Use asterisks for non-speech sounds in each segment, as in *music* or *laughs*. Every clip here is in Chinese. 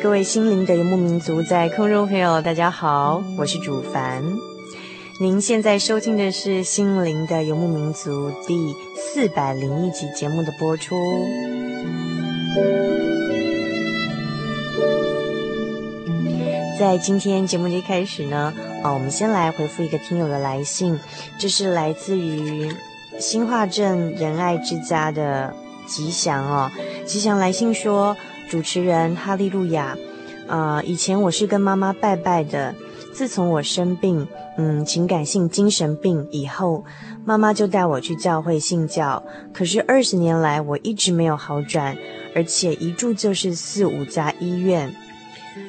各位心灵的游牧民族，在空中朋友，大家好，我是主凡。您现在收听的是《心灵的游牧民族》第四百零一集节目的播出。在今天节目的一开始呢，啊，我们先来回复一个听友的来信，这是来自于新化镇仁爱之家的吉祥哦，吉祥来信说。主持人哈利路亚，呃，以前我是跟妈妈拜拜的。自从我生病，嗯，情感性精神病以后，妈妈就带我去教会信教。可是二十年来，我一直没有好转，而且一住就是四五家医院，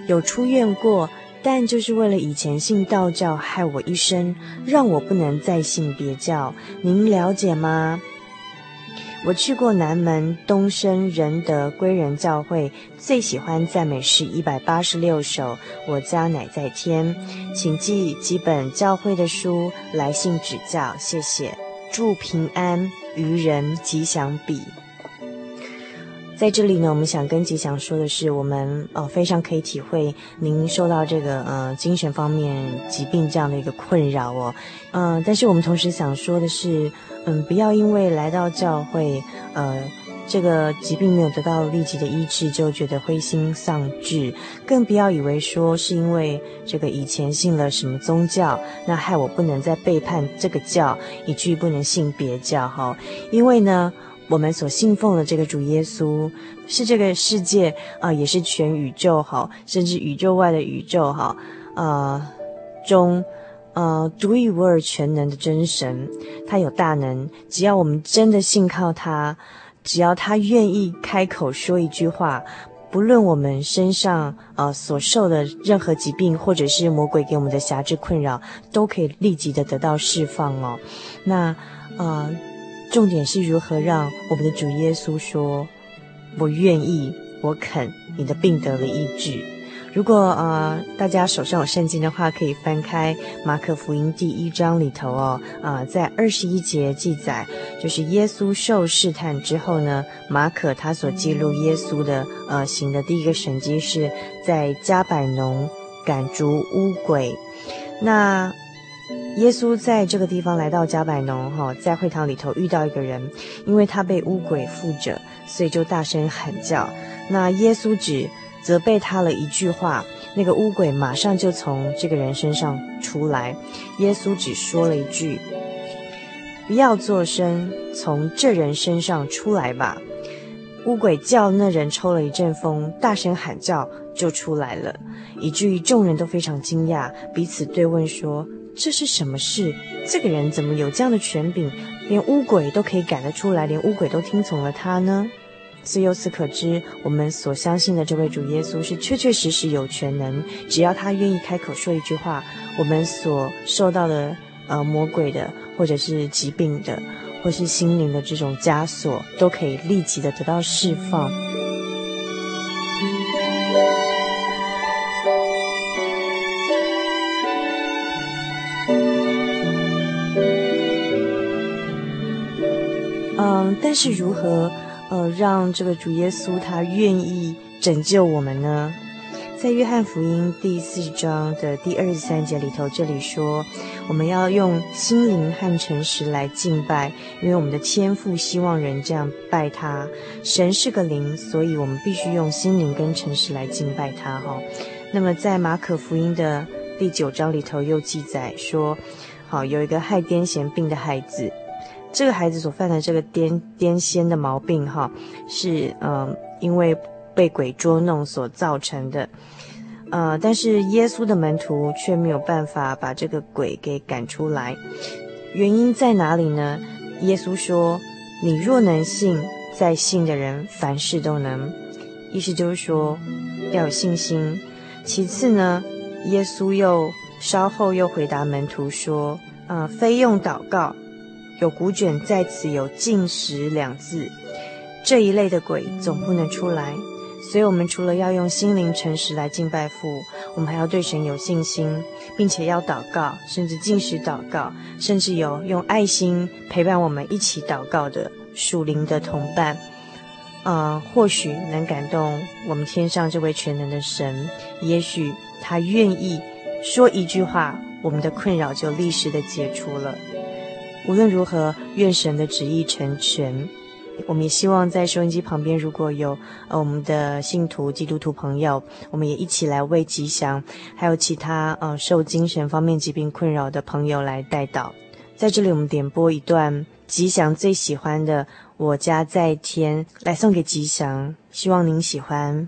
有出院过，但就是为了以前信道教，害我一生，让我不能再信别教。您了解吗？我去过南门东升仁德归仁教会，最喜欢赞美诗一百八十六首。我家乃在天，请寄几本教会的书来信指教，谢谢。祝平安，愚人吉祥笔。在这里呢，我们想跟吉祥说的是，我们呃非常可以体会您受到这个呃精神方面疾病这样的一个困扰哦，嗯、但是我们同时想说的是，嗯，不要因为来到教会，呃，这个疾病没有得到立即的医治，就觉得灰心丧志，更不要以为说是因为这个以前信了什么宗教，那害我不能再背叛这个教，以至于不能信别教哈、因为呢。我们所信奉的这个主耶稣，是这个世界啊、也是全宇宙哈，甚至宇宙外的宇宙哈，呃中呃独一无二全能的真神，他有大能。只要我们真的信靠他，只要他愿意开口说一句话，不论我们身上呃所受的任何疾病，或者是魔鬼给我们的辖制困扰，都可以立即的得到释放哦。那呃。重点是如何让我们的主耶稣说：“我愿意，我肯，你的病得了医治。”如果呃大家手上有圣经的话，可以翻开马可福音第一章里头哦，啊、在二十一节记载，就是耶稣受试探之后呢，马可他所记录耶稣的呃行的第一个神迹是在加百农赶逐污鬼，那。耶稣在这个地方来到迦百农，哈，在会堂里头遇到一个人，因为他被污鬼附着，所以就大声喊叫。那耶稣只责备他了一句话，那个污鬼马上就从这个人身上出来。耶稣只说了一句：“不要作声，从这人身上出来吧。”污鬼叫那人抽了一阵风，大声喊叫就出来了，以至于众人都非常惊讶，彼此对问说。这是什么事？这个人怎么有这样的权柄，连污鬼都可以赶得出来，连污鬼都听从了他呢？所以由此可知，我们所相信的这位主耶稣是确确实实有权能，只要他愿意开口说一句话，我们所受到的呃魔鬼的或者是疾病的，或是心灵的这种枷锁，都可以立即的得到释放。嗯，但是如何呃让这个主耶稣他愿意拯救我们呢？在约翰福音第四章的第二十三节里头，这里说，我们要用心灵和诚实来敬拜，因为我们的天父希望人这样拜他。神是个灵，所以我们必须用心灵跟诚实来敬拜他。哈，那么在马可福音的第九章里头又记载说，好，有一个害癫痫病的孩子，这个孩子所犯的这个癫癫痫的毛病，哈，是嗯，因为。被鬼捉弄所造成的，呃，但是耶稣的门徒却没有办法把这个鬼给赶出来，原因在哪里呢？耶稣说：“你若能信，在信的人凡事都能。”意思就是说要有信心。其次呢，耶稣又稍后又回答门徒说：“呃，非用祷告，有古卷在此有禁食两字，这一类的鬼总不能出来。”所以，我们除了要用心灵诚实来敬拜父，我们还要对神有信心，并且要祷告，甚至禁食祷告，甚至有用爱心陪伴我们一起祷告的属灵的同伴。呃，或许能感动我们天上这位全能的神，也许他愿意说一句话，我们的困扰就立时的解除了。无论如何，愿神的旨意成全。我们也希望在收音机旁边，如果有呃我们的信徒基督徒朋友，我们也一起来为吉祥，还有其他呃受精神方面疾病困扰的朋友来代祷。在这里，我们点播一段吉祥最喜欢的《我家在天》，来送给吉祥，希望您喜欢。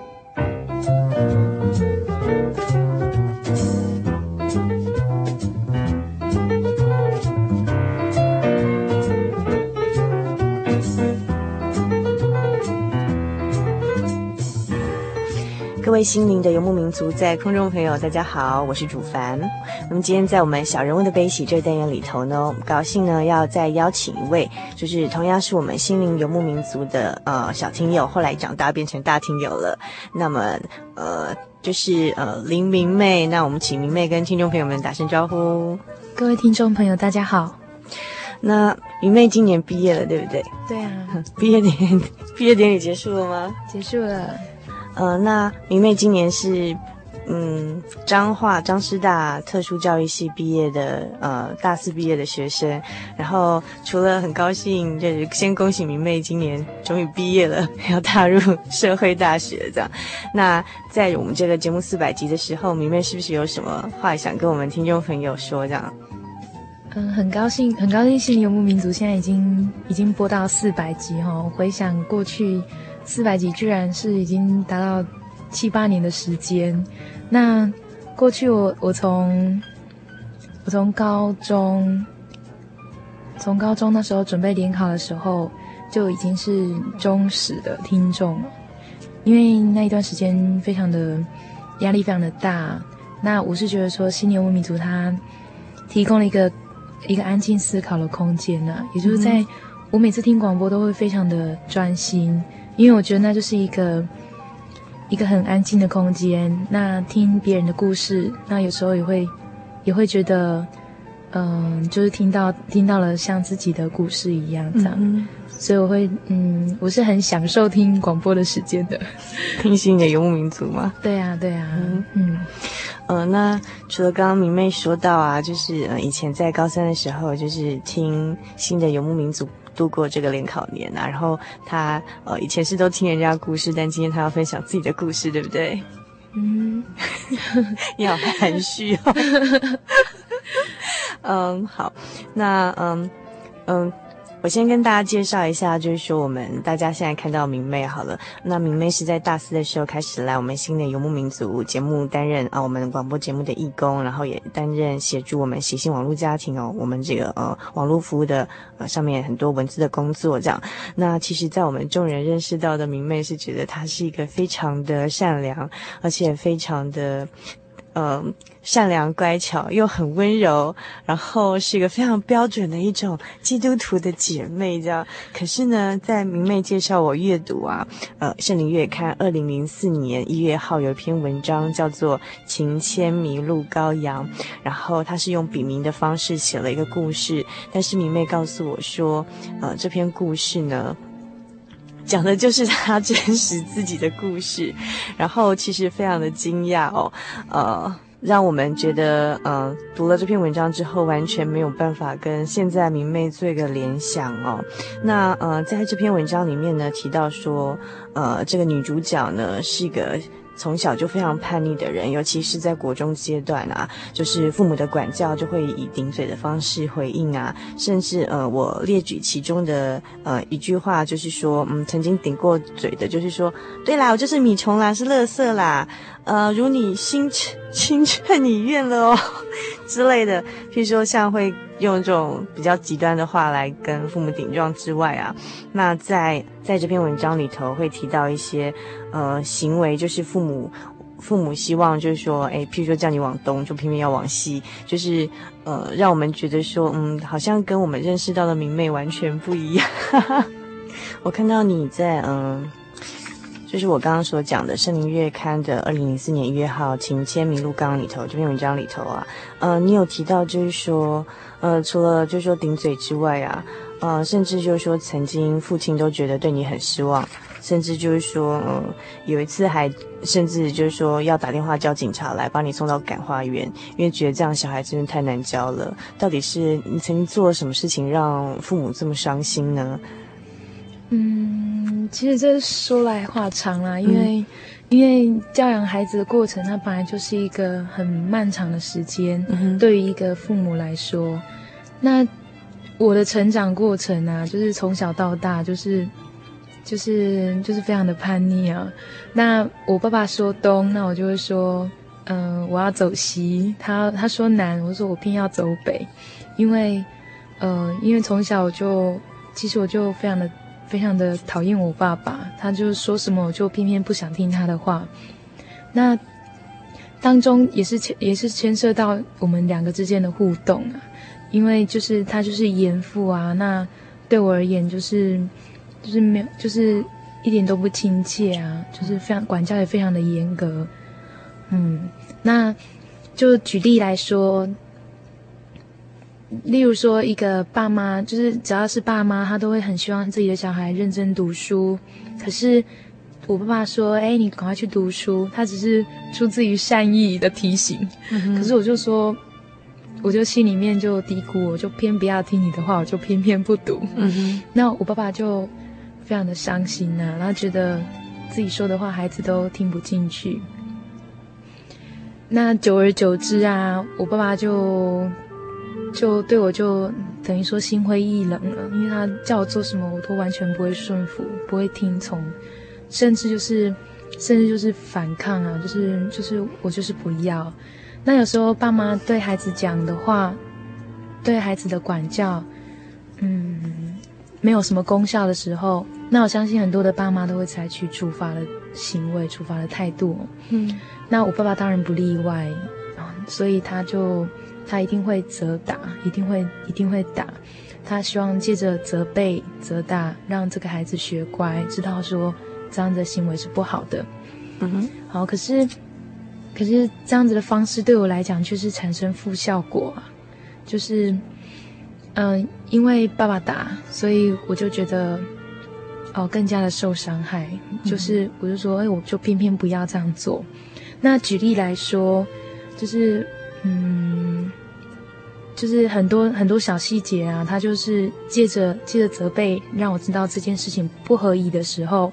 位心灵的游牧民族，在空中朋友，大家好，我是主凡。那么今天在我们小人物的悲喜这个单元里头呢，我们高兴呢要再邀请一位，就是同样是我们心灵游牧民族的呃小听友，后来长大变成大听友了。那么呃就是呃林明媚，那我们请明媚跟听众朋友们打声招呼。各位听众朋友，大家好。那明媚今年毕业了，对不对？对啊。毕业典毕业典礼结束了吗？结束了。呃，那明媚今年是，嗯，彰化彰师大特殊教育系毕业的，呃，大四毕业的学生。然后除了很高兴，就是先恭喜明媚今年终于毕业了，要踏入社会大学这样。那在我们这个节目四百集的时候，明媚是不是有什么话想跟我们听众朋友说这样？嗯，很高兴，很高兴，心灵游牧民族现在已经已经播到四百集哈、哦。回想过去。四百集居然是已经达到七八年的时间。那过去我我从我从高中从高中那时候准备联考的时候就已经是忠实的听众了，因为那一段时间非常的压力非常的大。那我是觉得说，心灵游牧民族它提供了一个一个安静思考的空间呐、啊，也就是在我每次听广播都会非常的专心。因为我觉得那就是一个一个很安静的空间。那听别人的故事，那有时候也会也会觉得，嗯、呃，就是听到听到了像自己的故事一样这样。嗯、所以我会，嗯，我是很享受听广播的时间的。听新的游牧民族吗？*laughs* 对啊，对啊。嗯嗯。呃，那除了刚刚明媚说到啊，就是呃，以前在高三的时候，就是听新的游牧民族。度过这个联考年啊，然后他呃以前是都听人家故事，但今天他要分享自己的故事，对不对？嗯，*laughs* 你好含蓄哦。*laughs* 嗯，好，那嗯嗯。我先跟大家介绍一下，就是说我们大家现在看到明媚好了。那明媚是在大四的时候开始来我们新的游牧民族节目担任啊我们广播节目的义工，然后也担任协助我们喜信网络家庭哦，我们这个呃网络服务的呃上面很多文字的工作这样。那其实，在我们众人认识到的明媚是觉得她是一个非常的善良，而且非常的。嗯，善良乖巧又很温柔，然后是一个非常标准的一种基督徒的姐妹，这样。可是呢，在明媚介绍我阅读啊，呃，圣灵月刊二零零四年一月号有一篇文章叫做《情牵迷路羔羊》，然后他是用笔名的方式写了一个故事，但是明媚告诉我说，呃，这篇故事呢。讲的就是他真实自己的故事，然后其实非常的惊讶哦，呃，让我们觉得，呃，读了这篇文章之后，完全没有办法跟现在明媚做一个联想哦。那呃，在这篇文章里面呢，提到说，呃，这个女主角呢是一个。从小就非常叛逆的人，尤其是在国中阶段啊，就是父母的管教就会以顶嘴的方式回应啊，甚至呃，我列举其中的呃一句话，就是说，嗯，曾经顶过嘴的，就是说，对啦，我就是米虫啦，是垃圾啦，呃，如你心 *laughs* 心劝你愿了哦 *laughs* 之类的，譬如说像会用这种比较极端的话来跟父母顶撞之外啊，那在在这篇文章里头会提到一些。呃，行为就是父母，父母希望就是说，哎，譬如说叫你往东，就偏偏要往西，就是呃，让我们觉得说，嗯，好像跟我们认识到的明媚完全不一样。*laughs* 我看到你在，嗯，就是我刚刚所讲的《圣灵月刊》的二零零四年一月号《情牵迷路羔羊》里头这篇文章里头啊，呃，你有提到就是说，呃，除了就是说顶嘴之外啊，呃，甚至就是说曾经父亲都觉得对你很失望。甚至就是说，嗯，有一次还甚至就是说要打电话叫警察来把你送到感化院，因为觉得这样小孩真的太难教了。到底是你曾经做了什么事情让父母这么伤心呢？嗯，其实这说来话长啦，因为、嗯、因为教养孩子的过程，它本来就是一个很漫长的时间。嗯、对于一个父母来说，那我的成长过程啊，就是从小到大，就是就是就是非常的叛逆啊。那我爸爸说东，那我就会说，嗯、呃，我要走西。他他说南，我说我偏要走北，因为，呃，因为从小我就其实我就非常的。非常的讨厌我爸爸，他就说什么我就偏偏不想听他的话。那当中也是牵也是牵涉到我们两个之间的互动啊，因为就是他就是严父啊，那对我而言就是就是没有就是一点都不亲切啊，就是非常管教也非常的严格。嗯，那就举例来说。例如说，一个爸妈就是只要是爸妈，他都会很希望自己的小孩认真读书。可是我爸爸说：“哎，你赶快去读书。”他只是出自于善意的提醒。嗯。可是我就说，我就心里面就嘀咕，我就偏不要听你的话，我就偏偏不读。嗯。那我爸爸就非常的伤心呐，然后觉得自己说的话孩子都听不进去。那久而久之啊，我爸爸就。就对我就等于说心灰意冷了，因为他叫我做什么，我都完全不会顺服，不会听从，甚至就是，甚至就是反抗啊，就是就是我就是不要。那有时候爸妈对孩子讲的话，对孩子的管教，嗯，没有什么功效的时候，那我相信很多的爸妈都会采取处罚的行为、处罚的态度。嗯，那我爸爸当然不例外啊，所以他就。他一定会责打，一定会一定会打。他希望借着责备、责打，让这个孩子学乖，知道说这样的行为是不好的。嗯哼，好，可是可是这样子的方式对我来讲却是产生负效果啊。就是，嗯、呃，因为爸爸打，所以我就觉得哦更加的受伤害。就是我就说，哎，我就偏偏不要这样做。那举例来说，就是嗯。就是很多很多小细节啊，他就是借着借着责备，让我知道这件事情不合宜的时候，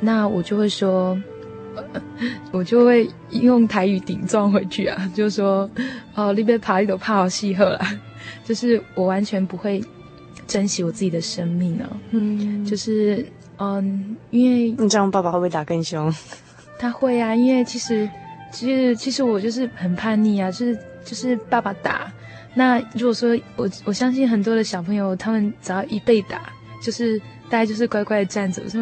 那我就会说，*laughs* 我就会用台语顶撞回去啊，就说哦，你别爬，你都怕我戏喝了，就是我完全不会珍惜我自己的生命啊，嗯，就是嗯，因为你这样爸爸会不会打更凶？他会啊，因为其实其实其实我就是很叛逆啊，就是就是爸爸打。那如果说我我相信很多的小朋友，他们只要一被打，就是大家就是乖乖的站着，说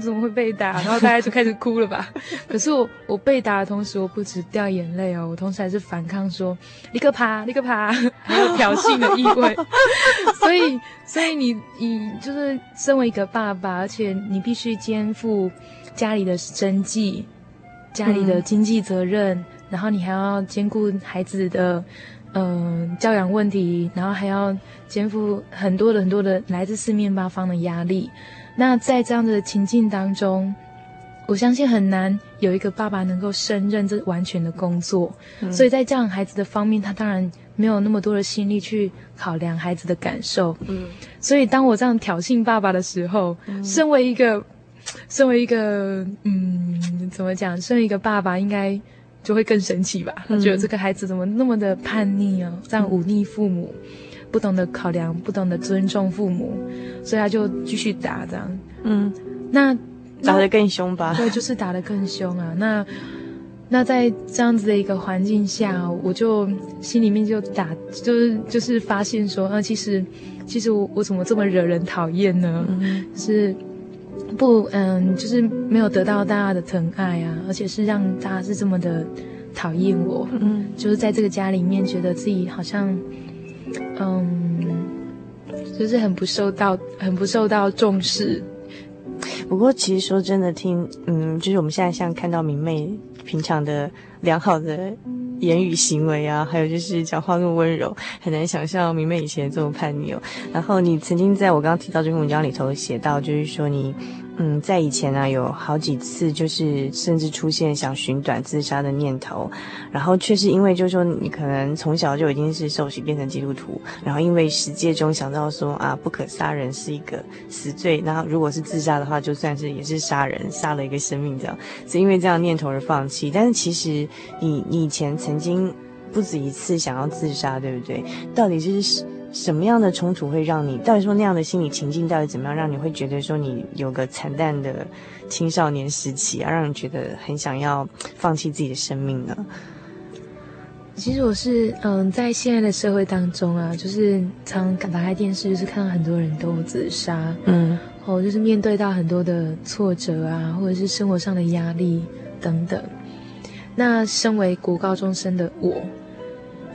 怎么会被打，*laughs* 然后大家就开始哭了吧。可是我我被打的同时，我不止掉眼泪哦，我同时还是反抗说立刻爬，立刻爬，还有挑衅的意味。*laughs* 所以所以你你就是身为一个爸爸，而且你必须肩负家里的生计、家里的经济责任，嗯、然后你还要兼顾孩子的。嗯、呃，教养问题，然后还要肩负很多的很多的来自四面八方的压力。那在这样的情境当中，我相信很难有一个爸爸能够胜任这完全的工作。嗯、所以在教养孩子的方面，他当然没有那么多的心力去考量孩子的感受。嗯，所以当我这样挑衅爸爸的时候，嗯、身为一个，身为一个，嗯，怎么讲？身为一个爸爸应该。就会更生气吧？他觉得这个孩子怎么那么的叛逆啊？这样忤逆父母，不懂得考量，不懂得尊重父母，所以他就继续打这样。嗯，那打得更凶吧？对，就是打得更凶啊。那那在这样子的一个环境下，我就心里面就打，就是就是发现说，啊，其实其实我我怎么这么惹人讨厌呢？嗯，是。不，嗯，就是没有得到大家的疼爱啊，而且是让大家是这么的讨厌我，嗯，就是在这个家里面，觉得自己好像，嗯，就是很不受到，很不受到重视。不过，其实说真的，听，嗯，就是我们现在像看到明媚平常的良好的。言语行为啊，还有就是讲话那么温柔，很难想象明媚以前这么叛逆哦。然后你曾经在我刚刚提到这篇文章里头写到，就是说你嗯，在以前呢，有好几次就是甚至出现想寻短自杀的念头，然后却是因为就是说你可能从小就已经是受洗变成基督徒，然后因为十诫中想到说啊，不可杀人是一个死罪，然后如果是自杀的话，就算是也是杀人，杀了一个生命这样，是因为这样念头而放弃。但是其实你你以前曾经不止一次想要自杀，对不对？到底是？什么样的冲突会让你？到底说那样的心理情境到底怎么样，让你会觉得说你有个惨淡的青少年时期啊，让你觉得很想要放弃自己的生命呢？其实我是嗯，在现在的社会当中啊，就是常打开电视，就是看到很多人都自杀，嗯，哦，就是面对到很多的挫折啊，或者是生活上的压力等等。那身为国高中生的我。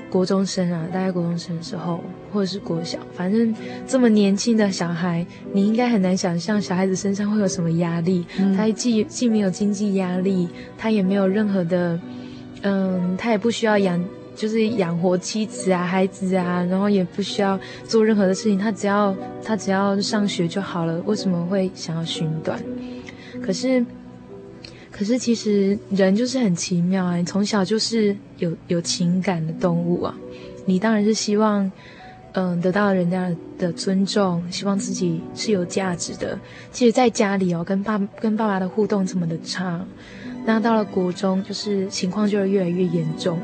国中生啊，大概国中生的时候，或者是国小，反正这么年轻的小孩，你应该很难想象小孩子身上会有什么压力。嗯、他既既没有经济压力，他也没有任何的，嗯，他也不需要养，就是养活妻子啊、孩子啊，然后也不需要做任何的事情，他只要他只要上学就好了。为什么会想要寻短？可是。可是其实人就是很奇妙啊！你从小就是有有情感的动物啊，你当然是希望，嗯，得到人家的尊重，希望自己是有价值的。其实，在家里哦，跟爸跟爸爸的互动这么的差，那到了国中，就是情况就会越来越严重。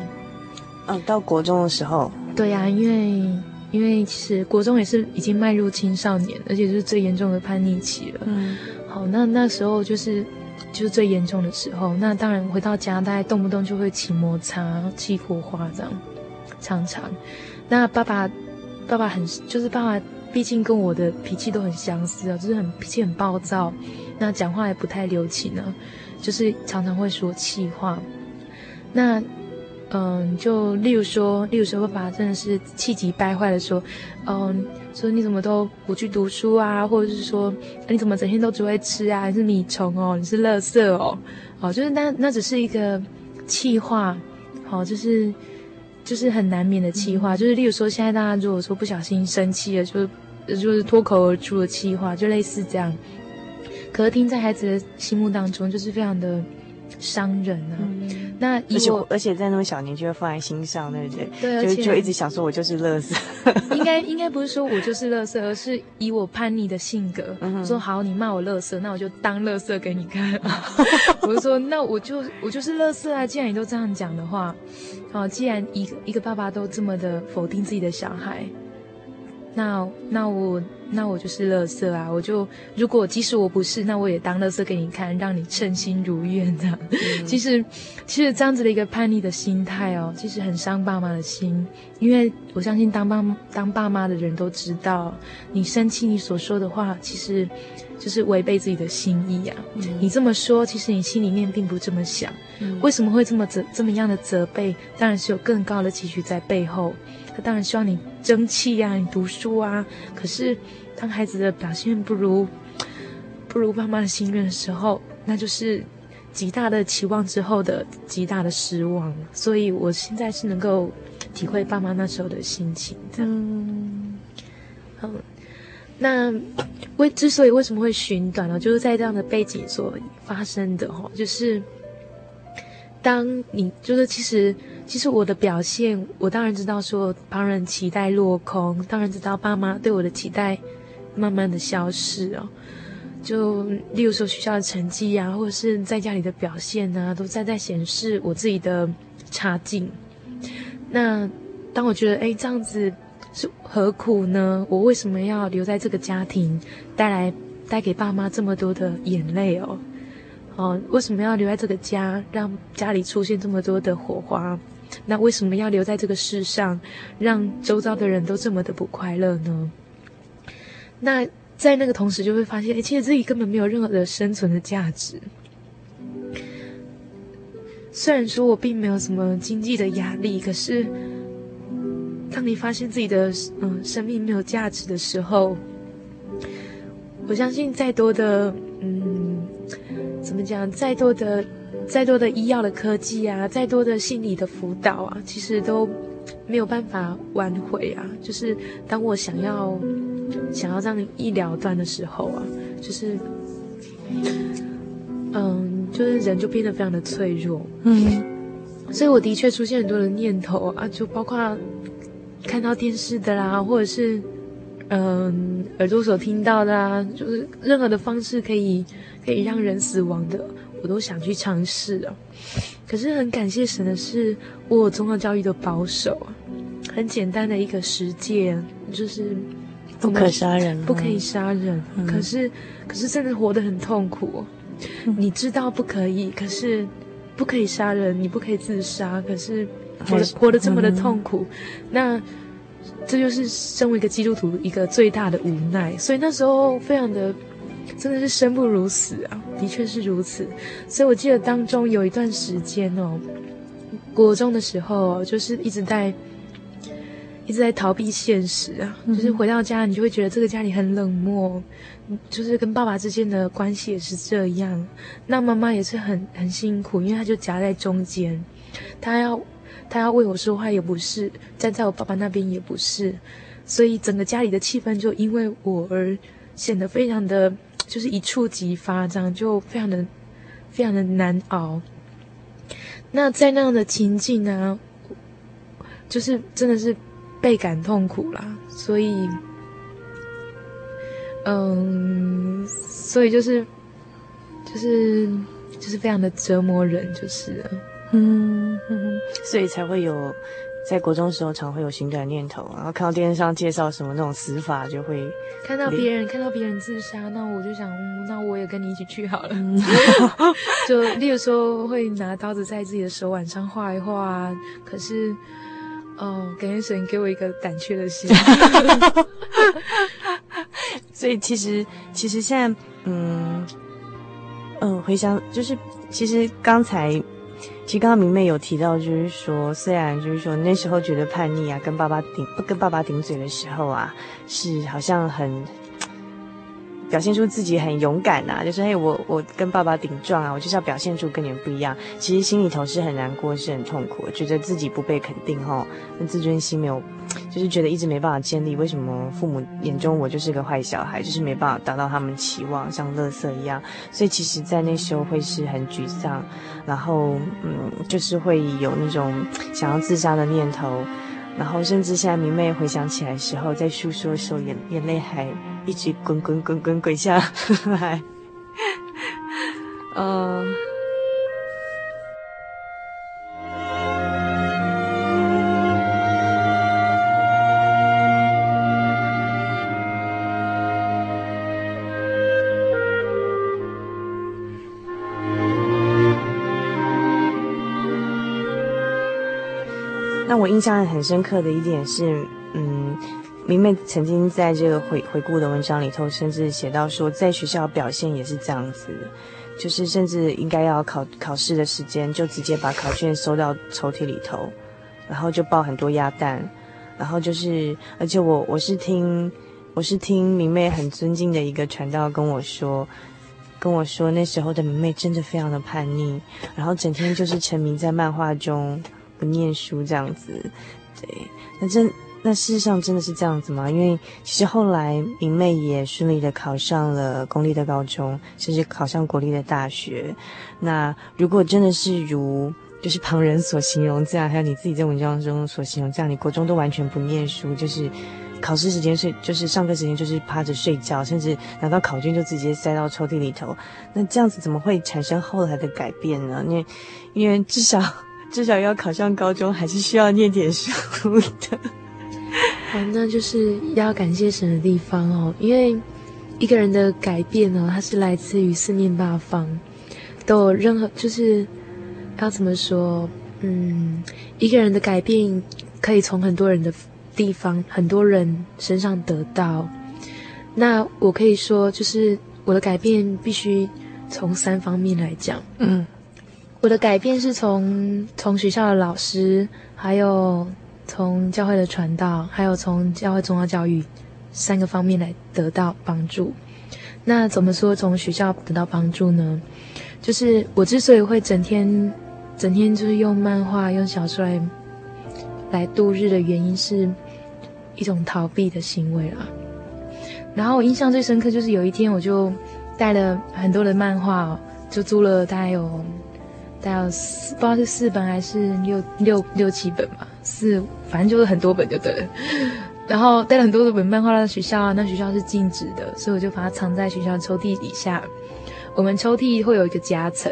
嗯，到国中的时候，对呀，因为因为其实国中也是已经迈入青少年，而且是最严重的叛逆期了。嗯，好，那那时候就是。就是最严重的时候，那当然回到家，大概动不动就会起摩擦、起火花这样，常常。那爸爸，爸爸很，就是爸爸，毕竟跟我的脾气都很相似啊，就是很脾气很暴躁，那讲话也不太留情呢，就是常常会说气话。那。嗯，就例如说，例如说，爸爸真的是气急败坏的说，嗯，说你怎么都不去读书啊，或者是说，你怎么整天都只会吃啊？你是米虫哦，你是垃圾哦，哦，就是那那只是一个气话，好，就是就是很难免的气话，就是例如说，现在大家如果说不小心生气了，就就是脱口而出的气话，就类似这样，可是听在孩子的心目当中，就是非常的。伤人啊！嗯、那而且而且在那么小年纪就会放在心上，对不对？对，就就一直想说，我就是乐色。应该应该不是说我就是乐色，而是以我叛逆的性格，嗯、说好，你骂我乐色，那我就当乐色给你看。*laughs* 我就说，那我就我就是乐色啊！既然你都这样讲的话，好，既然一个一个爸爸都这么的否定自己的小孩，那那我。那我就是乐色啊！我就如果即使我不是，那我也当乐色给你看，让你称心如愿的。嗯、*laughs* 其实，其实这样子的一个叛逆的心态哦，其实很伤爸妈的心。因为我相信当爸当爸妈的人都知道，你生气你所说的话，其实就是违背自己的心意呀、啊。嗯、你这么说，其实你心里面并不这么想。嗯、为什么会这么责这么样的责备？当然是有更高的期许在背后。他当然希望你争气呀、啊，你读书啊。可是。当孩子的表现不如不如爸妈的心愿的时候，那就是极大的期望之后的极大的失望。所以我现在是能够体会爸妈那时候的心情。嗯，好，那为之所以为什么会寻短呢？就是在这样的背景所发生的哈，就是当你就是其实其实我的表现，我当然知道说旁人期待落空，当然知道爸妈对我的期待。慢慢的消失哦，就例如说学校的成绩呀、啊，或者是在家里的表现啊，都在在显示我自己的差劲。那当我觉得哎，这样子是何苦呢？我为什么要留在这个家庭，带来带给爸妈这么多的眼泪哦？哦，为什么要留在这个家，让家里出现这么多的火花？那为什么要留在这个世上，让周遭的人都这么的不快乐呢？那在那个同时，就会发现，哎，其实自己根本没有任何的生存的价值。虽然说我并没有什么经济的压力，可是当你发现自己的嗯生命没有价值的时候，我相信再多的嗯怎么讲，再多的再多的医药的科技啊，再多的心理的辅导啊，其实都没有办法挽回啊。就是当我想要。想要这样一了断的时候啊，就是嗯，就是人就变得非常的脆弱，嗯，所以我的确出现很多的念头啊，就包括看到电视的啦，或者是嗯耳朵所听到的啊，就是任何的方式可以可以让人死亡的，我都想去尝试哦。可是很感谢神的是，我有宗教教育的保守，很简单的一个实践，就是不可杀人，不可以杀人。嗯、可是，可是真的活得很痛苦。嗯、你知道不可以，可是不可以杀人，你不可以自杀，可是活得活得这么的痛苦，嗯、那这就是身为一个基督徒一个最大的无奈。所以那时候非常的。真的是生不如死啊，的确是如此。所以我记得当中有一段时间哦，国中的时候就是一直在一直在逃避现实啊，嗯、就是回到家你就会觉得这个家里很冷漠，就是跟爸爸之间的关系也是这样。那妈妈也是很很辛苦，因为她就夹在中间，她要她要为我说话也不是，站在我爸爸那边也不是，所以整个家里的气氛就因为我而显得非常的。就是一触即发，这样就非常的、非常的难熬。那在那样的情境呢，就是真的是倍感痛苦啦。所以，嗯，所以就是，就是，就是非常的折磨人，就是了，嗯，所以才会有。在国中的时候，常会有心短念头，然后看到电视上介绍什么那种死法，就会看到别人看到别人自杀，那我就想，嗯，那我也跟你一起去好了。嗯、*laughs* 就例如说，会拿刀子在自己的手腕上划一划，可是，哦，感觉神给我一个胆怯的心。*laughs* 所以其实，其实现在，嗯，嗯、呃，回想就是，其实刚才。其实刚刚明媚有提到，就是说，虽然就是说那时候觉得叛逆啊，跟爸爸顶不跟爸爸顶嘴的时候啊，是好像很表现出自己很勇敢呐，就是嘿，我我跟爸爸顶撞啊，我就是要表现出跟你们不一样。其实心里头是很难过，是很痛苦，觉得自己不被肯定哈，那自尊心没有。就是觉得一直没办法建立，为什么父母眼中我就是个坏小孩，就是没办法达到他们期望，像垃圾一样。所以其实，在那时候会是很沮丧，然后嗯，就是会有那种想要自杀的念头，然后甚至现在明媚回想起来的时候，在诉说的时候，眼眼泪还一直滚滚滚滚滚下来，*laughs* 嗯。我印象很深刻的一点是，嗯，明媚曾经在这个回回顾的文章里头，甚至写到说，在学校表现也是这样子，就是甚至应该要考考试的时间，就直接把考卷收到抽屉里头，然后就抱很多鸭蛋，然后就是，而且我我是听我是听明媚很尊敬的一个传道跟我说，跟我说那时候的明媚真的非常的叛逆，然后整天就是沉迷在漫画中。不念书这样子，对，那真那事实上真的是这样子吗？因为其实后来明媚也顺利的考上了公立的高中，甚至考上国立的大学。那如果真的是如就是旁人所形容这样，还有你自己在文章中所形容这样，你国中都完全不念书，就是考试时间睡，就是上课时间就是趴着睡觉，甚至拿到考卷就直接塞到抽屉里头。那这样子怎么会产生后来的改变呢？因为因为至少。至少要考上高中，还是需要念点书的。好，那就是要感谢神的地方哦，因为一个人的改变呢，它是来自于四面八方，都有任何就是要怎么说？嗯，一个人的改变可以从很多人的地方、很多人身上得到。那我可以说，就是我的改变必须从三方面来讲。嗯。我的改变是从从学校的老师，还有从教会的传道，还有从教会宗教教育三个方面来得到帮助。那怎么说从学校得到帮助呢？就是我之所以会整天整天就是用漫画、用小说来来度日的原因，是一种逃避的行为啦。然后我印象最深刻就是有一天我就。带了很多的漫画，就租了大概有大概有四，不知道是四本还是六六六七本吧，四反正就是很多本就对了。然后带了很多的本漫画到学校啊，那学校是禁止的，所以我就把它藏在学校抽屉底下。我们抽屉会有一个夹层，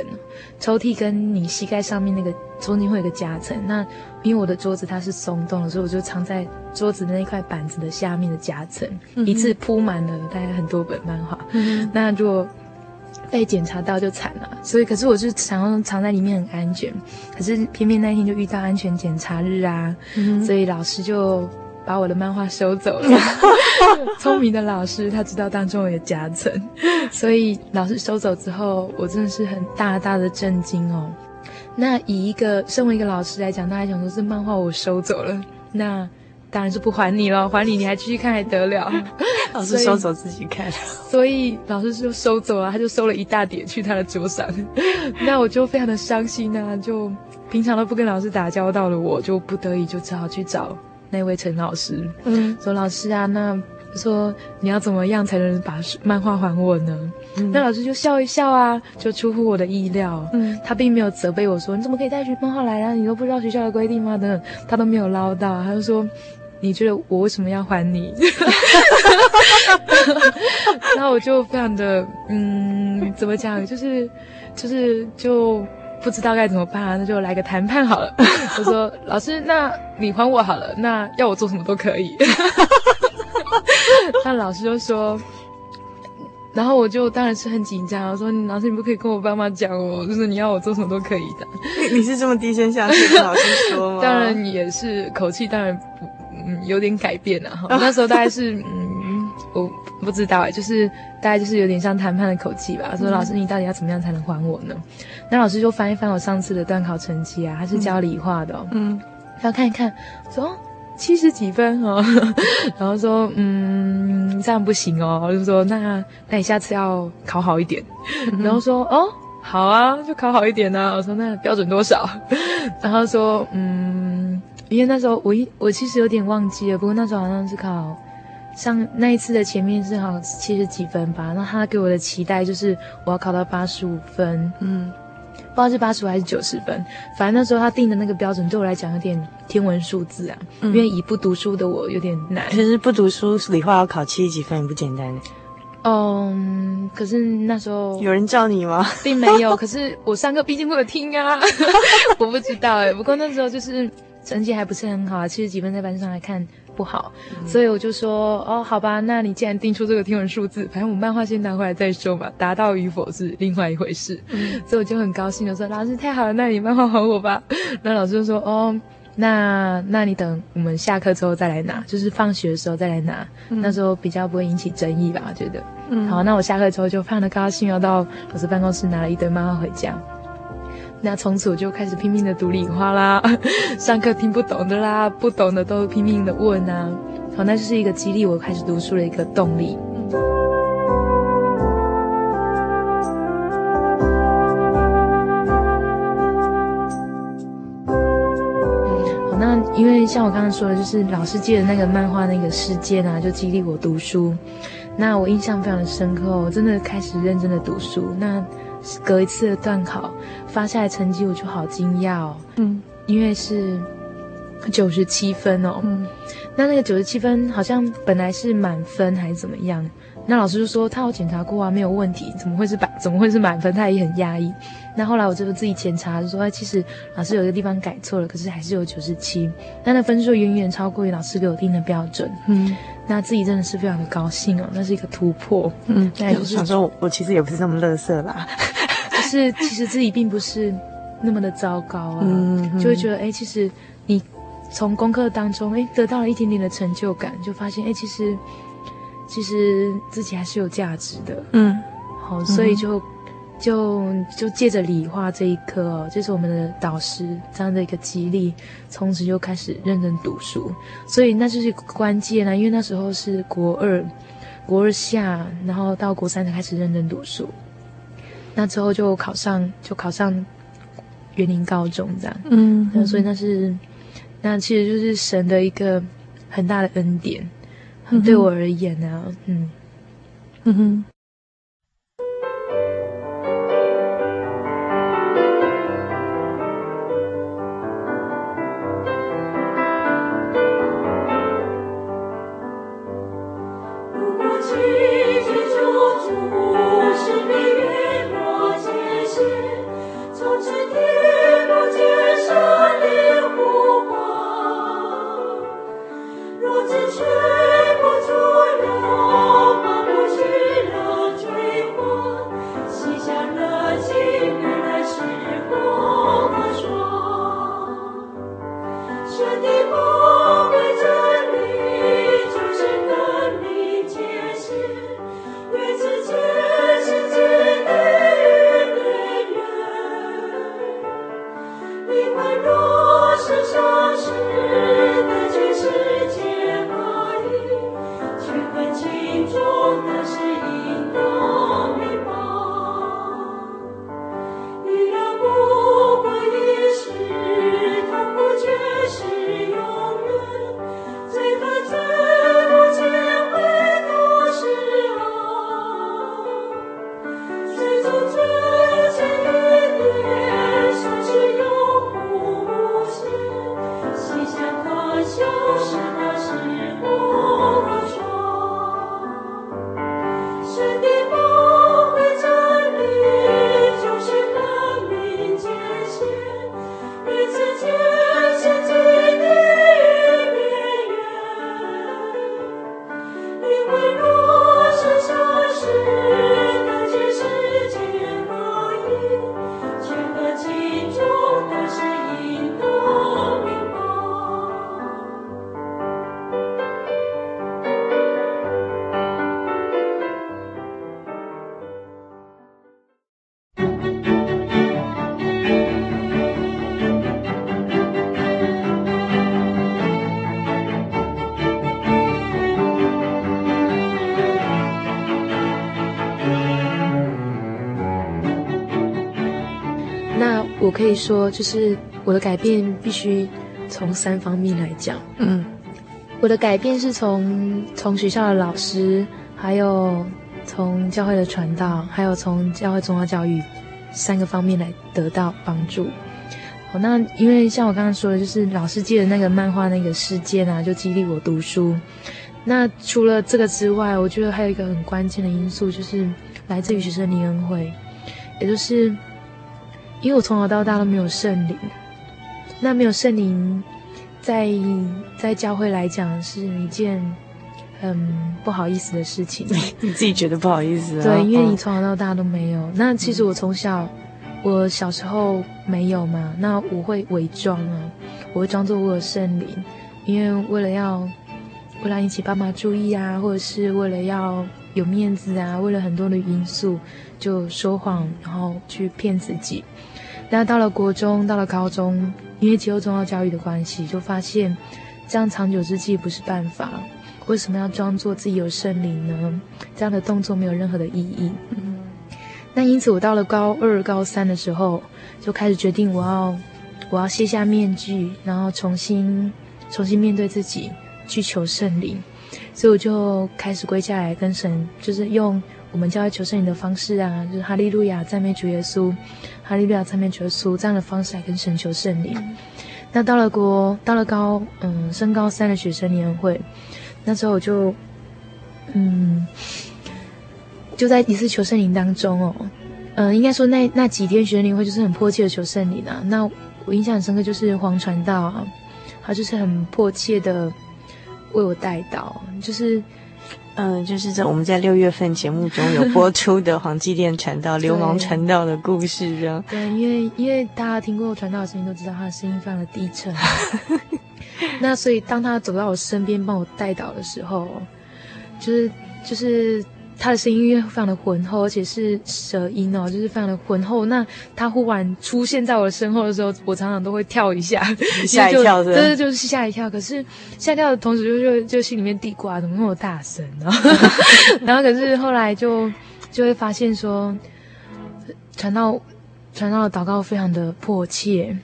抽屉跟你膝盖上面那个中间会有一个夹层。那因为我的桌子它是松动的，所以我就藏在桌子的那块板子的下面的夹层，嗯、一次铺满了大概很多本漫画。嗯、那如果被检查到就惨了。所以，可是我是想要藏在里面很安全，可是偏偏那一天就遇到安全检查日啊，嗯、所以老师就。把我的漫画收走了，*laughs* 聪明的老师他知道当中有夹层，所以老师收走之后，我真的是很大大的震惊哦。那以一个身为一个老师来讲，大家想说这漫画我收走了，那当然是不还你了，还你你还继续看还得了？*laughs* 老师收走自己看，*laughs* 所以老师就收走了，他就收了一大叠去他的桌上，*laughs* 那我就非常的伤心啊，就平常都不跟老师打交道的我，就不得已就只好去找。那位陈老师，嗯，说老师啊，那说你要怎么样才能把漫画还我呢？嗯，那老师就笑一笑啊，就出乎我的意料，嗯，他并没有责备我说你怎么可以带学漫画来啊？你都不知道学校的规定吗？等等，他都没有唠叨，他就说你觉得我为什么要还你？*laughs* 然后我就非常的嗯，怎么讲？就是就是就。不知道该怎么办啊，那就来个谈判好了。*laughs* 我说老师，那你还我好了，那要我做什么都可以。*laughs* 那老师就说，然后我就当然是很紧张，我说老师你不可以跟我爸妈讲哦，就是你要我做什么都可以的。你你是这么低声下气跟老师说吗？当然也是口气，当然不嗯有点改变了哈。那时候大概是 *laughs* 嗯我。不知道哎，就是大概就是有点像谈判的口气吧。说老师，你到底要怎么样才能还我呢？嗯、那老师就翻一翻我上次的段考成绩啊，他是教理化的、哦，嗯，他看一看，说七十几分哦，*laughs* 然后说嗯这样不行哦，我就说那那你下次要考好一点，嗯、然后说哦好啊，就考好一点呢、啊。我说那标准多少？*laughs* 然后说嗯，因为那时候我一我其实有点忘记了，不过那时候好像是考。上那一次的前面是好像七十几分吧，那他给我的期待就是我要考到八十五分，嗯，不知道是八十五还是九十分，反正那时候他定的那个标准对我来讲有点天文数字啊，嗯、因为以不读书的我有点难。其实不读书理化要考七十几分也不简单。嗯，可是那时候有人叫你吗？并没有，可是我上课毕竟会有听啊，*laughs* 我不知道哎，不过那时候就是成绩还不是很好啊，七十几分在班上来看。不好，所以我就说哦，好吧，那你既然定出这个天文数字，反正我漫画先拿回来再说嘛，达到与否是另外一回事。嗯、所以我就很高兴的说，老师太好了，那你漫画还我吧。*laughs* 那老师就说哦，那那你等我们下课之后再来拿，就是放学的时候再来拿，嗯、那时候比较不会引起争议吧，我觉得。嗯、好，那我下课之后就非常的高兴，要到老师办公室拿了一堆漫画回家。那从此我就开始拼命的读理化啦，*laughs* 上课听不懂的啦，不懂的都拼命的问啊，好，那就是一个激励我开始读书的一个动力。好，那因为像我刚刚说的，就是老师借的那个漫画那个事件啊，就激励我读书。那我印象非常的深刻，我真的开始认真的读书。那隔一次的段考发下来成绩，我就好惊讶哦。嗯，因为是九十七分哦。嗯，那那个九十七分好像本来是满分还是怎么样？那老师就说他有检查过啊，没有问题，怎么会是百？怎么会是满分？他也很压抑。那后来我就自己检查，就说哎，其实老师有一个地方改错了，可是还是有九十七。那那分数远远超过于老师给我定的标准。嗯。那自己真的是非常的高兴哦，那是一个突破。嗯，那就是想说我，我其实也不是那么乐色啦，*laughs* 就是其实自己并不是那么的糟糕啊，嗯、就会觉得哎，其实你从功课当中哎得到了一点点的成就感，就发现哎，其实其实自己还是有价值的。嗯，好，所以就。就就借着理化这一科哦，就是我们的导师这样的一个激励，从此就开始认真读书。所以那就是关键啊，因为那时候是国二，国二下，然后到国三才开始认真读书。那之后就考上，就考上园林高中这样。嗯，那所以那是，那其实就是神的一个很大的恩典，对我而言呢，嗯，嗯哼。以说，就是我的改变必须从三方面来讲。嗯，我的改变是从从学校的老师，还有从教会的传道，还有从教会宗教教育三个方面来得到帮助。好，那因为像我刚刚说的，就是老师借的那个漫画那个事件啊，就激励我读书。那除了这个之外，我觉得还有一个很关键的因素，就是来自于学生灵恩会，也就是因为我从小到大都没有圣灵，那没有圣灵，在在教会来讲是一件很不好意思的事情。*laughs* 你自己觉得不好意思啊？对，因为你从小到大都没有。那其实我从小。我小时候没有嘛，那我会伪装啊，我会装作我有圣灵，因为为了要，为了引起爸妈注意啊，或者是为了要有面子啊，为了很多的因素，就说谎，然后去骗自己。那到了国中，到了高中，因为接受宗教教育的关系，就发现这样长久之计不是办法。为什么要装作自己有圣灵呢？这样的动作没有任何的意义。那因此，我到了高二、高三的时候，就开始决定我要，我要卸下面具，然后重新、重新面对自己，去求圣灵。所以我就开始跪下来跟神，就是用我们教会求圣灵的方式啊，就是哈利路亚赞美主耶稣，哈利路亚赞美主耶稣这样的方式来跟神求圣灵。那到了国，到了高，嗯，升高三的学生年会，那时候我就，嗯。就在一次求圣灵当中哦，嗯、呃，应该说那那几天学生年会就是很迫切的求圣灵啊。那我印象很深刻就是黄传道啊，他就是很迫切的为我带到，就是嗯、呃，就是在我们在六月份节目中有播出的黄继电传道 *laughs* 流氓传道的故事，这样。对，因为因为大家听过传道的声音都知道他的声音非常的低沉，*laughs* 那所以当他走到我身边帮我带导的时候，就是就是。他的声音非常的浑厚，而且是舌音哦，就是非常的浑厚。那他忽然出现在我的身后的时候，我常常都会跳一下，*laughs* *laughs* 吓一跳的，对，就是吓一跳。可是吓跳的同时就，就就就心里面嘀咕啊，怎么那么大声呢？*laughs* 然后可是后来就就会发现说，传到传到的祷告非常的迫切。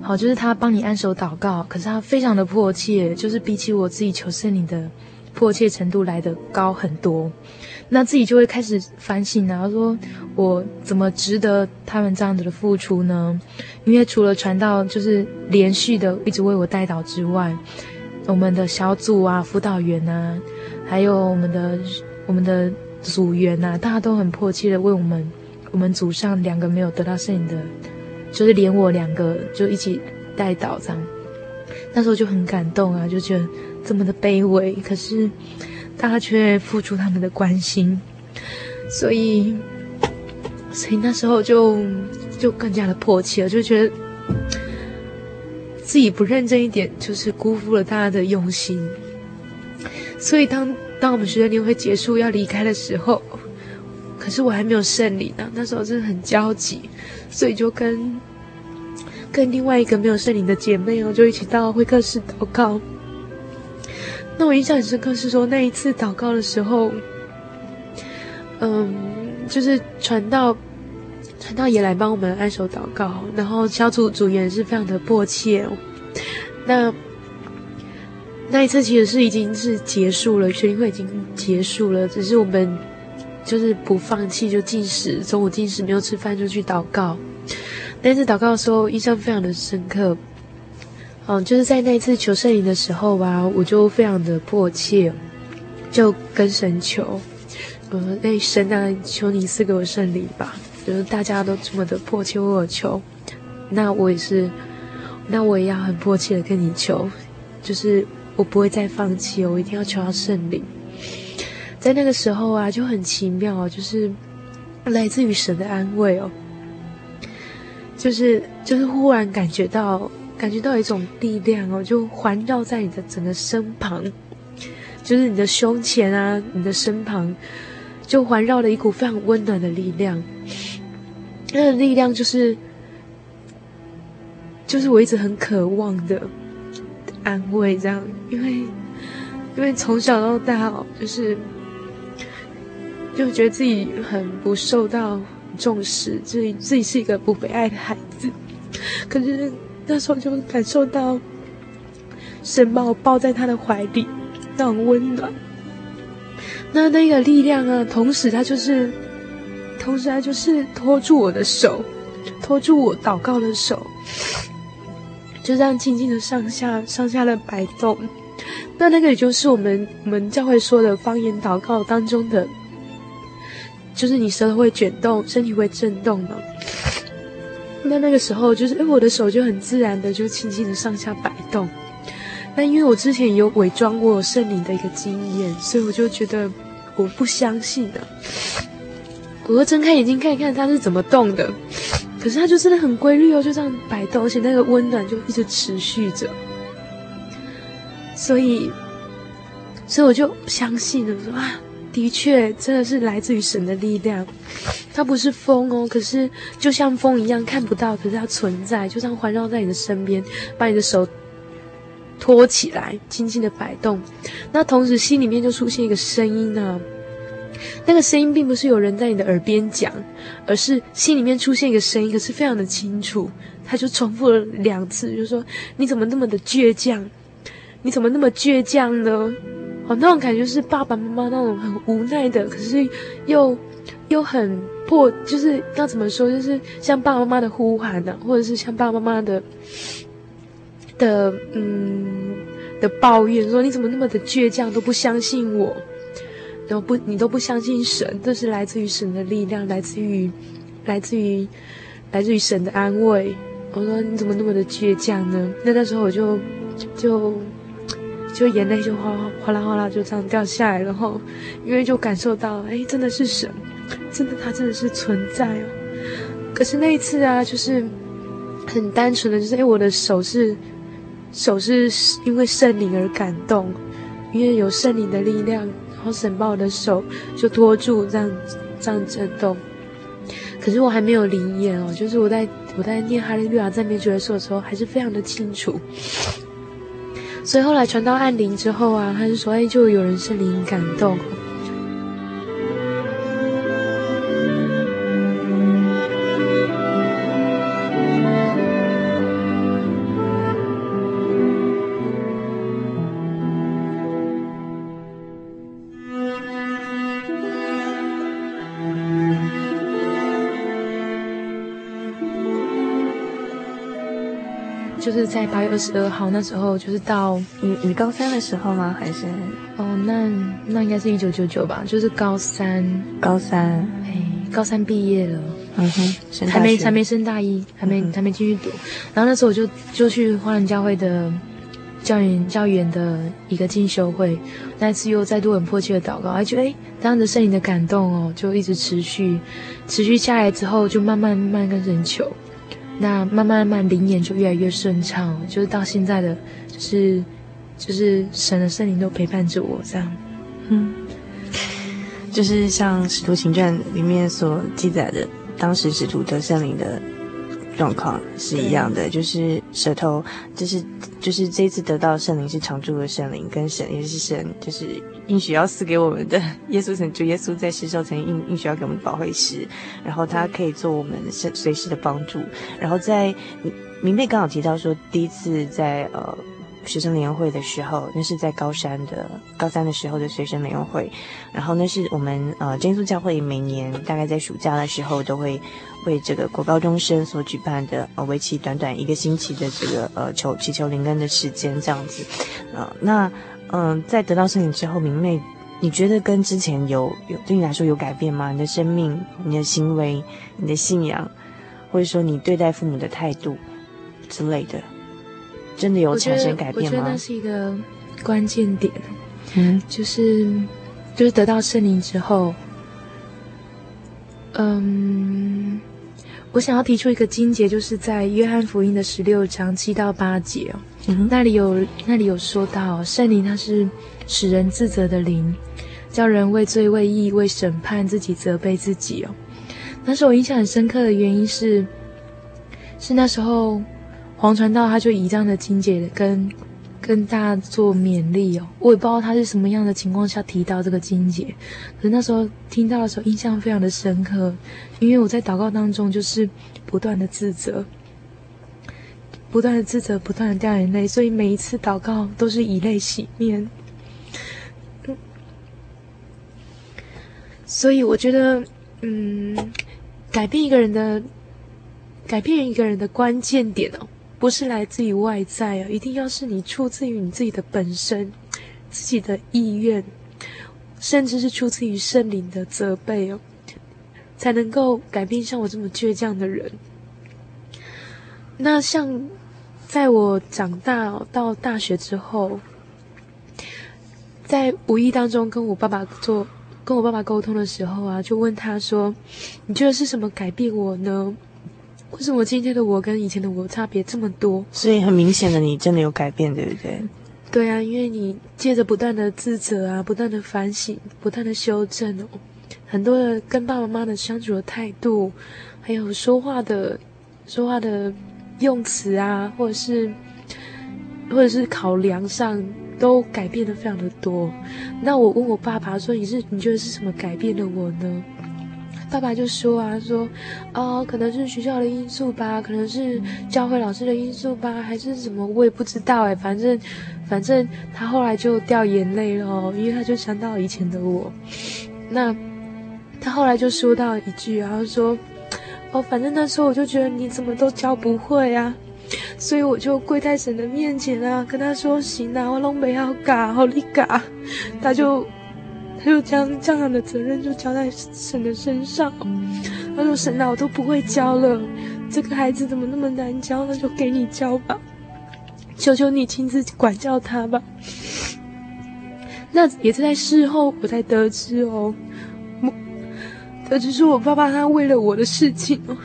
好，就是他帮你按手祷告，可是他非常的迫切，就是比起我自己求圣灵的迫切程度来的高很多。那自己就会开始反省啊，说我怎么值得他们这样子的付出呢？因为除了传道就是连续的一直为我带导之外，我们的小组啊、辅导员啊，还有我们的我们的组员啊，大家都很迫切的为我们我们组上两个没有得到圣灵的，就是连我两个就一起带导这样。那时候就很感动啊，就觉得这么的卑微，可是。大家却付出他们的关心，所以，所以那时候就就更加的迫切了，就觉得自己不认真一点，就是辜负了大家的用心。所以当当我们学生年会结束要离开的时候，可是我还没有胜利呢，那时候真的很焦急，所以就跟跟另外一个没有圣灵的姐妹哦，就一起到会客室祷告。那我印象很深刻，是说那一次祷告的时候，嗯，就是传道，传道也来帮我们按手祷告，然后小组组员是非常的迫切哦。那那一次其实是已经是结束了，学灵会已经结束了，只是我们就是不放弃，就进食，中午进食没有吃饭就去祷告。那次祷告的时候，印象非常的深刻。嗯，就是在那一次求圣灵的时候吧，我就非常的迫切，就跟神求，呃，那神啊，求你赐给我圣灵吧。就是大家都这么的迫切为我求，那我也是，那我也要很迫切的跟你求，就是我不会再放弃，我一定要求到圣灵。在那个时候啊，就很奇妙，就是来自于神的安慰哦，就是就是忽然感觉到。感觉到一种力量哦，就环绕在你的整个身旁，就是你的胸前啊，你的身旁，就环绕了一股非常温暖的力量。那个力量就是，就是我一直很渴望的安慰，这样，因为，因为从小到大哦，就是，就觉得自己很不受到重视自己，自己是一个不被爱的孩子。可是那时候就感受到神把我抱在他的怀里，那种温暖。那那个力量啊，同时他就是，同时他就是托住我的手，托住我祷告的手，就这样轻轻的上下上下的摆动。那那个也就是我们我们教会说的方言祷告当中的，就是你舌头会卷动，身体会震动嘛。那那个时候就是，哎，我的手就很自然的就轻轻的上下摆动。那因为我之前有伪装过圣灵的一个经验，所以我就觉得我不相信的。我就睁开眼睛看一看它是怎么动的，可是它就真的很规律哦，就这样摆动，而且那个温暖就一直持续着。所以，所以我就相信了，说啊，的确，真的是来自于神的力量。它不是风哦，可是就像风一样看不到，可是它存在，就这样环绕在你的身边，把你的手托起来，轻轻的摆动。那同时心里面就出现一个声音呢、啊，那个声音并不是有人在你的耳边讲，而是心里面出现一个声音，可是非常的清楚。他就重复了两次，就说：“你怎么那么的倔强？”你怎么那么倔强呢？哦，那种感觉是爸爸妈妈那种很无奈的，可是又又很破，就是要怎么说，就是像爸爸妈妈的呼喊呢，或者是像爸爸妈妈的的嗯的抱怨，说你怎么那么的倔强，都不相信我，然后不你都不相信神，这是来自于神的力量，来自于来自于来自于神的安慰。我说你怎么那么的倔强呢？那那时候我就就。就眼泪就哗哗哗啦哗啦就这样掉下来，然后因为就感受到，哎，真的是神，真的他真的是存在哦。可是那一次啊，就是很单纯的，就是哎，我的手是手是因为圣灵而感动，因为有圣灵的力量，然后神把我的手就托住，这样这样震动。可是我还没有灵验哦，就是我在我在念哈利路亚赞美主的时候，还是非常的清楚。所以后来传到暗灵之后啊，他就说：“哎，就有人是灵感动。”就是在八月二十二号那时候，就是到你你高三的时候吗？还是？哦，那那应该是一九九九吧，就是高三。高三，哎，高三毕业了，嗯哼，还没还没升大一，还没、嗯、还没继续读。然后那时候我就就去花莲教会的教员教员的一个进修会，那次又再度很迫切的祷告，还觉得哎，当着圣灵的感动哦，就一直持续持续下来之后，就慢慢慢慢跟神求。那慢慢慢灵眼就越来越顺畅，就是到现在的，就是就是神的圣灵都陪伴着我这样，嗯，就是像《使徒行传》里面所记载的，当时使徒得圣灵的状况是一样的，就是舌头，就是就是这一次得到圣灵是常驻的圣灵，跟神也是神，就是。应许要赐给我们的 *laughs* 耶稣曾主耶稣在世受成应应许要给我们保惠师，然后他可以做我们随随时的帮助。然后在明媚刚好提到说，第一次在呃学生联会的时候，那是在高三的高三的时候的学生联会，然后那是我们呃真耶稣教会每年大概在暑假的时候都会为这个国高中生所举办的呃为期短短一个星期的这个呃求祈求灵恩的时间这样子，呃那。嗯，在得到圣灵之后，明媚，你觉得跟之前有有对你来说有改变吗？你的生命、你的行为、你的信仰，或者说你对待父母的态度之类的，真的有产生改变吗？我觉得那是一个关键点，嗯，就是就是得到圣灵之后，嗯。我想要提出一个经节，就是在约翰福音的十六章七到八节哦，嗯、那里有那里有说到圣灵它是使人自责的灵，叫人为罪为义为审判自己责备自己哦。那时候我印象很深刻的原因是，是那时候黄传道他就以这样的经节跟跟大家做勉励哦。我也不知道他是什么样的情况下提到这个金姐，可是那时候听到的时候印象非常的深刻，因为我在祷告当中就是不断的自责，不断的自责，不断的掉眼泪，所以每一次祷告都是以泪洗面。所以我觉得，嗯，改变一个人的，改变一个人的关键点哦。不是来自于外在啊，一定要是你出自于你自己的本身，自己的意愿，甚至是出自于圣灵的责备哦，才能够改变像我这么倔强的人。那像在我长大，到大学之后，在无意当中跟我爸爸做跟我爸爸沟通的时候啊，就问他说：“你觉得是什么改变我呢？”为什么今天的我跟以前的我差别这么多？所以很明显的，你真的有改变，对不对？对啊，因为你借着不断的自责啊，不断的反省，不断的修正哦，很多的跟爸爸妈妈的相处的态度，还有说话的说话的用词啊，或者是或者是考量上，都改变的非常的多。那我问我爸爸说：“你是你觉得是什么改变了我呢？”爸爸就说啊，说，哦，可能是学校的因素吧，可能是教会老师的因素吧，还是什么，我也不知道哎，反正，反正他后来就掉眼泪了，因为他就想到以前的我。那他后来就说到一句然后说，哦，反正那时候我就觉得你怎么都教不会啊，所以我就跪在神的面前啊，跟他说，行啊，我拢没要教，好你教，他就。他就将这样的责任就交在神的身上。他说：“神啊，我都不会教了，这个孩子怎么那么难教？那就给你教吧，求求你亲自管教他吧。”那也是在事后我才得知哦，得知是我爸爸他为了我的事情哦，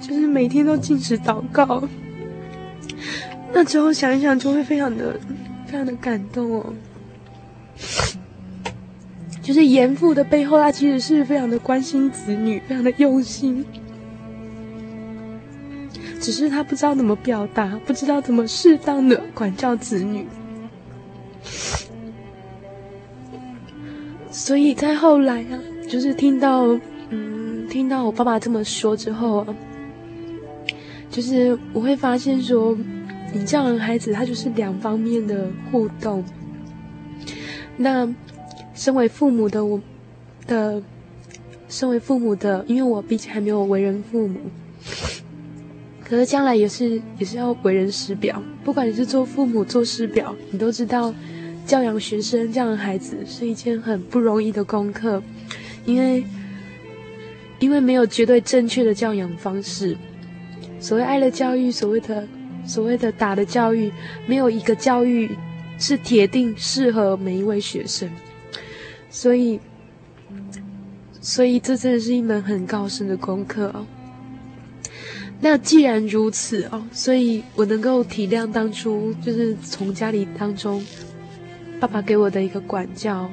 就是每天都禁食祷告。那之后想一想，就会非常的非常的感动哦。就是严父的背后，他其实是非常的关心子女，非常的用心，只是他不知道怎么表达，不知道怎么适当的管教子女。所以在后来啊，就是听到，嗯，听到我爸爸这么说之后啊，就是我会发现说，你这样的孩子，他就是两方面的互动，那。身为父母的我，的，身为父母的，因为我毕竟还没有为人父母，可是将来也是也是要为人师表。不管你是做父母做师表，你都知道，教养学生这样的孩子是一件很不容易的功课，因为因为没有绝对正确的教养方式。所谓爱的教育，所谓的所谓的打的教育，没有一个教育是铁定适合每一位学生。所以，所以这真的是一门很高深的功课哦。那既然如此哦，所以我能够体谅当初就是从家里当中爸爸给我的一个管教，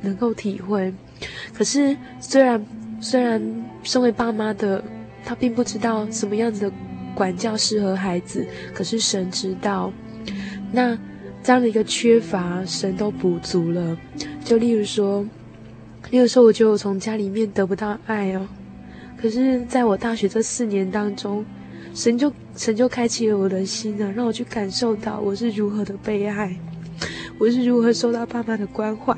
能够体会。可是虽然虽然身为爸妈的他并不知道什么样子的管教适合孩子，可是神知道。那。这样的一个缺乏，神都补足了。就例如说，例如说，我觉得我从家里面得不到爱哦。可是，在我大学这四年当中，神就神就开启了我的心呢，让我去感受到我是如何的被爱，我是如何受到爸妈的关怀，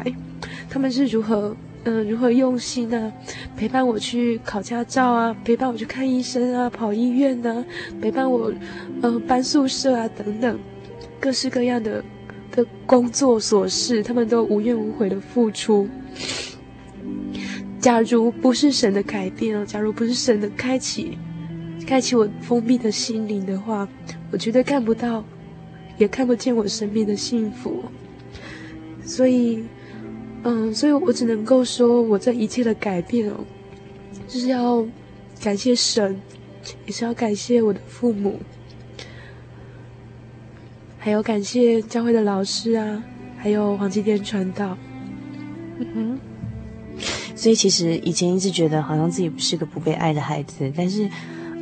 他们是如何嗯、如何用心呢、啊，陪伴我去考驾照啊，陪伴我去看医生啊，跑医院啊，陪伴我、呃、搬宿舍啊等等，各式各样的。的工作琐事，他们都无怨无悔的付出。假如不是神的改变哦，假如不是神的开启，开启我封闭的心灵的话，我绝对看不到，也看不见我身边的幸福。所以，嗯，所以我只能够说，我这一切的改变哦，就是要感谢神，也是要感谢我的父母。还有感谢教会的老师啊，还有黄继天传道。嗯哼。所以其实以前一直觉得好像自己不是个不被爱的孩子，但是，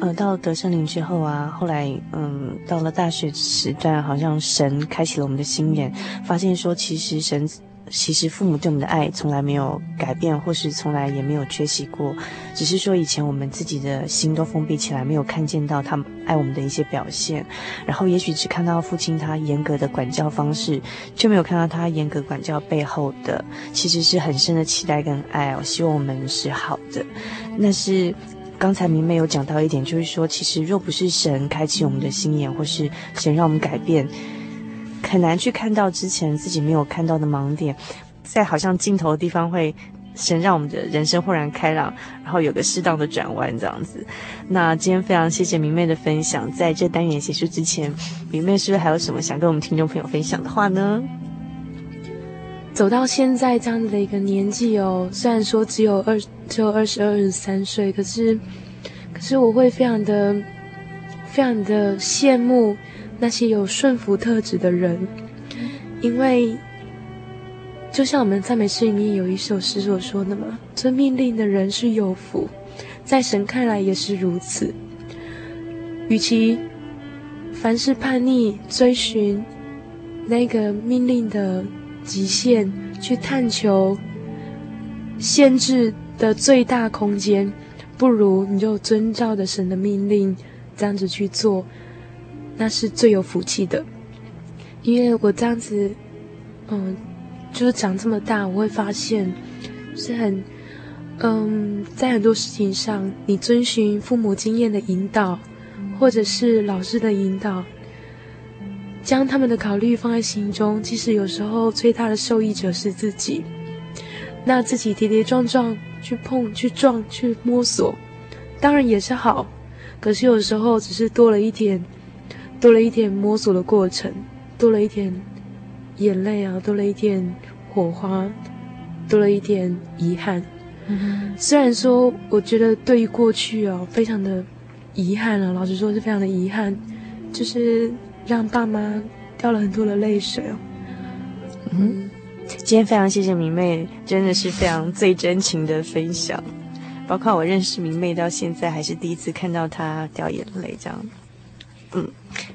呃，到了德圣林之后啊，后来嗯，到了大学时段，好像神开启了我们的心眼，发现说其实神。其实父母对我们的爱从来没有改变，或是从来也没有缺席过，只是说以前我们自己的心都封闭起来，没有看见到他们爱我们的一些表现，然后也许只看到父亲他严格的管教方式，却没有看到他严格管教背后的其实是很深的期待跟爱我，希望我们是好的。那是刚才明媚有讲到一点，就是说其实若不是神开启我们的心眼，或是神让我们改变。很难去看到之前自己没有看到的盲点，在好像镜头的地方会神让我们的人生豁然开朗，然后有个适当的转弯这样子。那今天非常谢谢明媚的分享，在这单元结束之前，明媚是不是还有什么想跟我们听众朋友分享的话呢？走到现在这样子的一个年纪哦，虽然说只有二只有二十二、二十三岁，可是可是我会非常的非常的羡慕。那些有顺服特质的人，因为就像我们赞美诗里面有一首诗所说的嘛，遵命令的人是有福，在神看来也是如此。与其凡事叛逆，追寻那个命令的极限，去探求限制的最大空间，不如你就遵照着神的命令，这样子去做。那是最有福气的，因为我这样子，嗯，就是长这么大，我会发现是很，嗯，在很多事情上，你遵循父母经验的引导，或者是老师的引导，将他们的考虑放在心中，即使有时候最大的受益者是自己，那自己跌跌撞撞去碰、去撞、去摸索，当然也是好，可是有时候只是多了一点。多了一点摸索的过程，多了一点眼泪啊，多了一点火花，多了一点遗憾。嗯、虽然说，我觉得对于过去啊，非常的遗憾啊，老实说是非常的遗憾，就是让爸妈掉了很多的泪水哦。嗯，今天非常谢谢明媚，真的是非常最真情的分享，包括我认识明媚到现在，还是第一次看到她掉眼泪这样。嗯，好。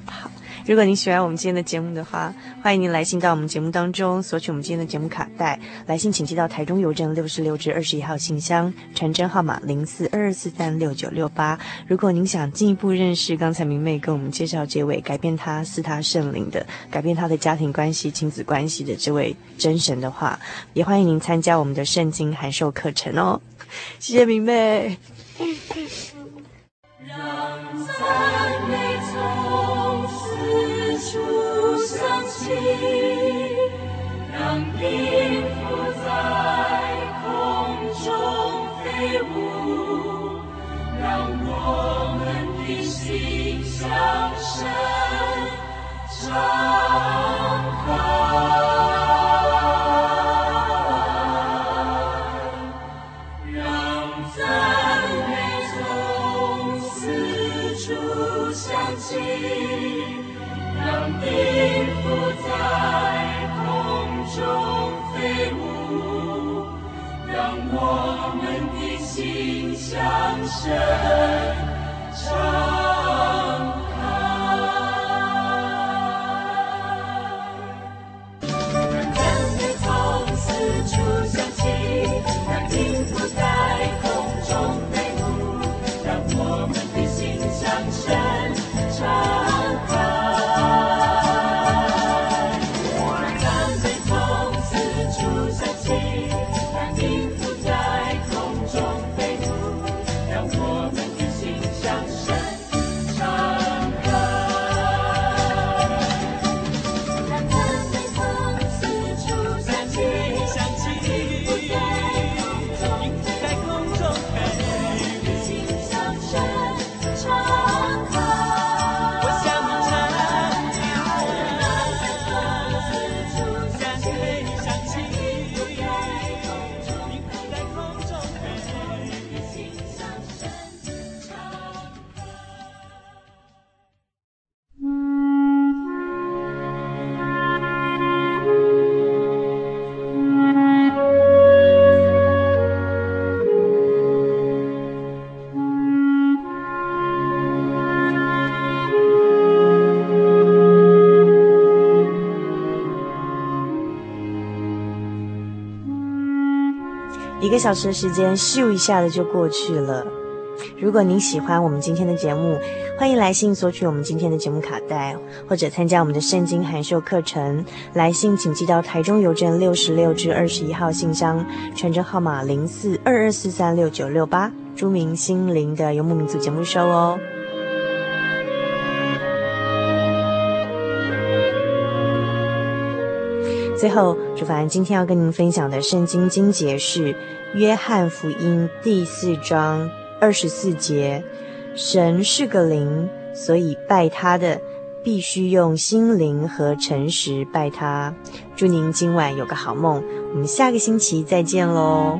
如果您喜欢我们今天的节目的话，欢迎您来信到我们节目当中索取我们今天的节目卡带。来信请寄到台中邮政六十六至二十一号信箱，传真号码零四二二四三六九六八。如果您想进一步认识刚才明媚跟我们介绍这位改变他赐他圣灵的、改变他的家庭关系、亲子关系的这位真神的话，也欢迎您参加我们的圣经函授课程哦。谢谢明媚。让音符让音符在空中飞舞，让我们的心向神开。神。一个小时的时间咻一下子就过去了。如果您喜欢我们今天的节目，欢迎来信索取我们今天的节目卡带，或者参加我们的圣经函授课程。来信请寄到台中邮政六十六至二十一号信箱，传真号码零四二二四三六九六八，注明心灵的游牧民族节目收哦。最后，主凡今天要跟您分享的圣经经节是《约翰福音》第四章。二十四节，神是个灵，所以拜他的必须用心灵和诚实拜他。祝您今晚有个好梦，我们下个星期再见喽。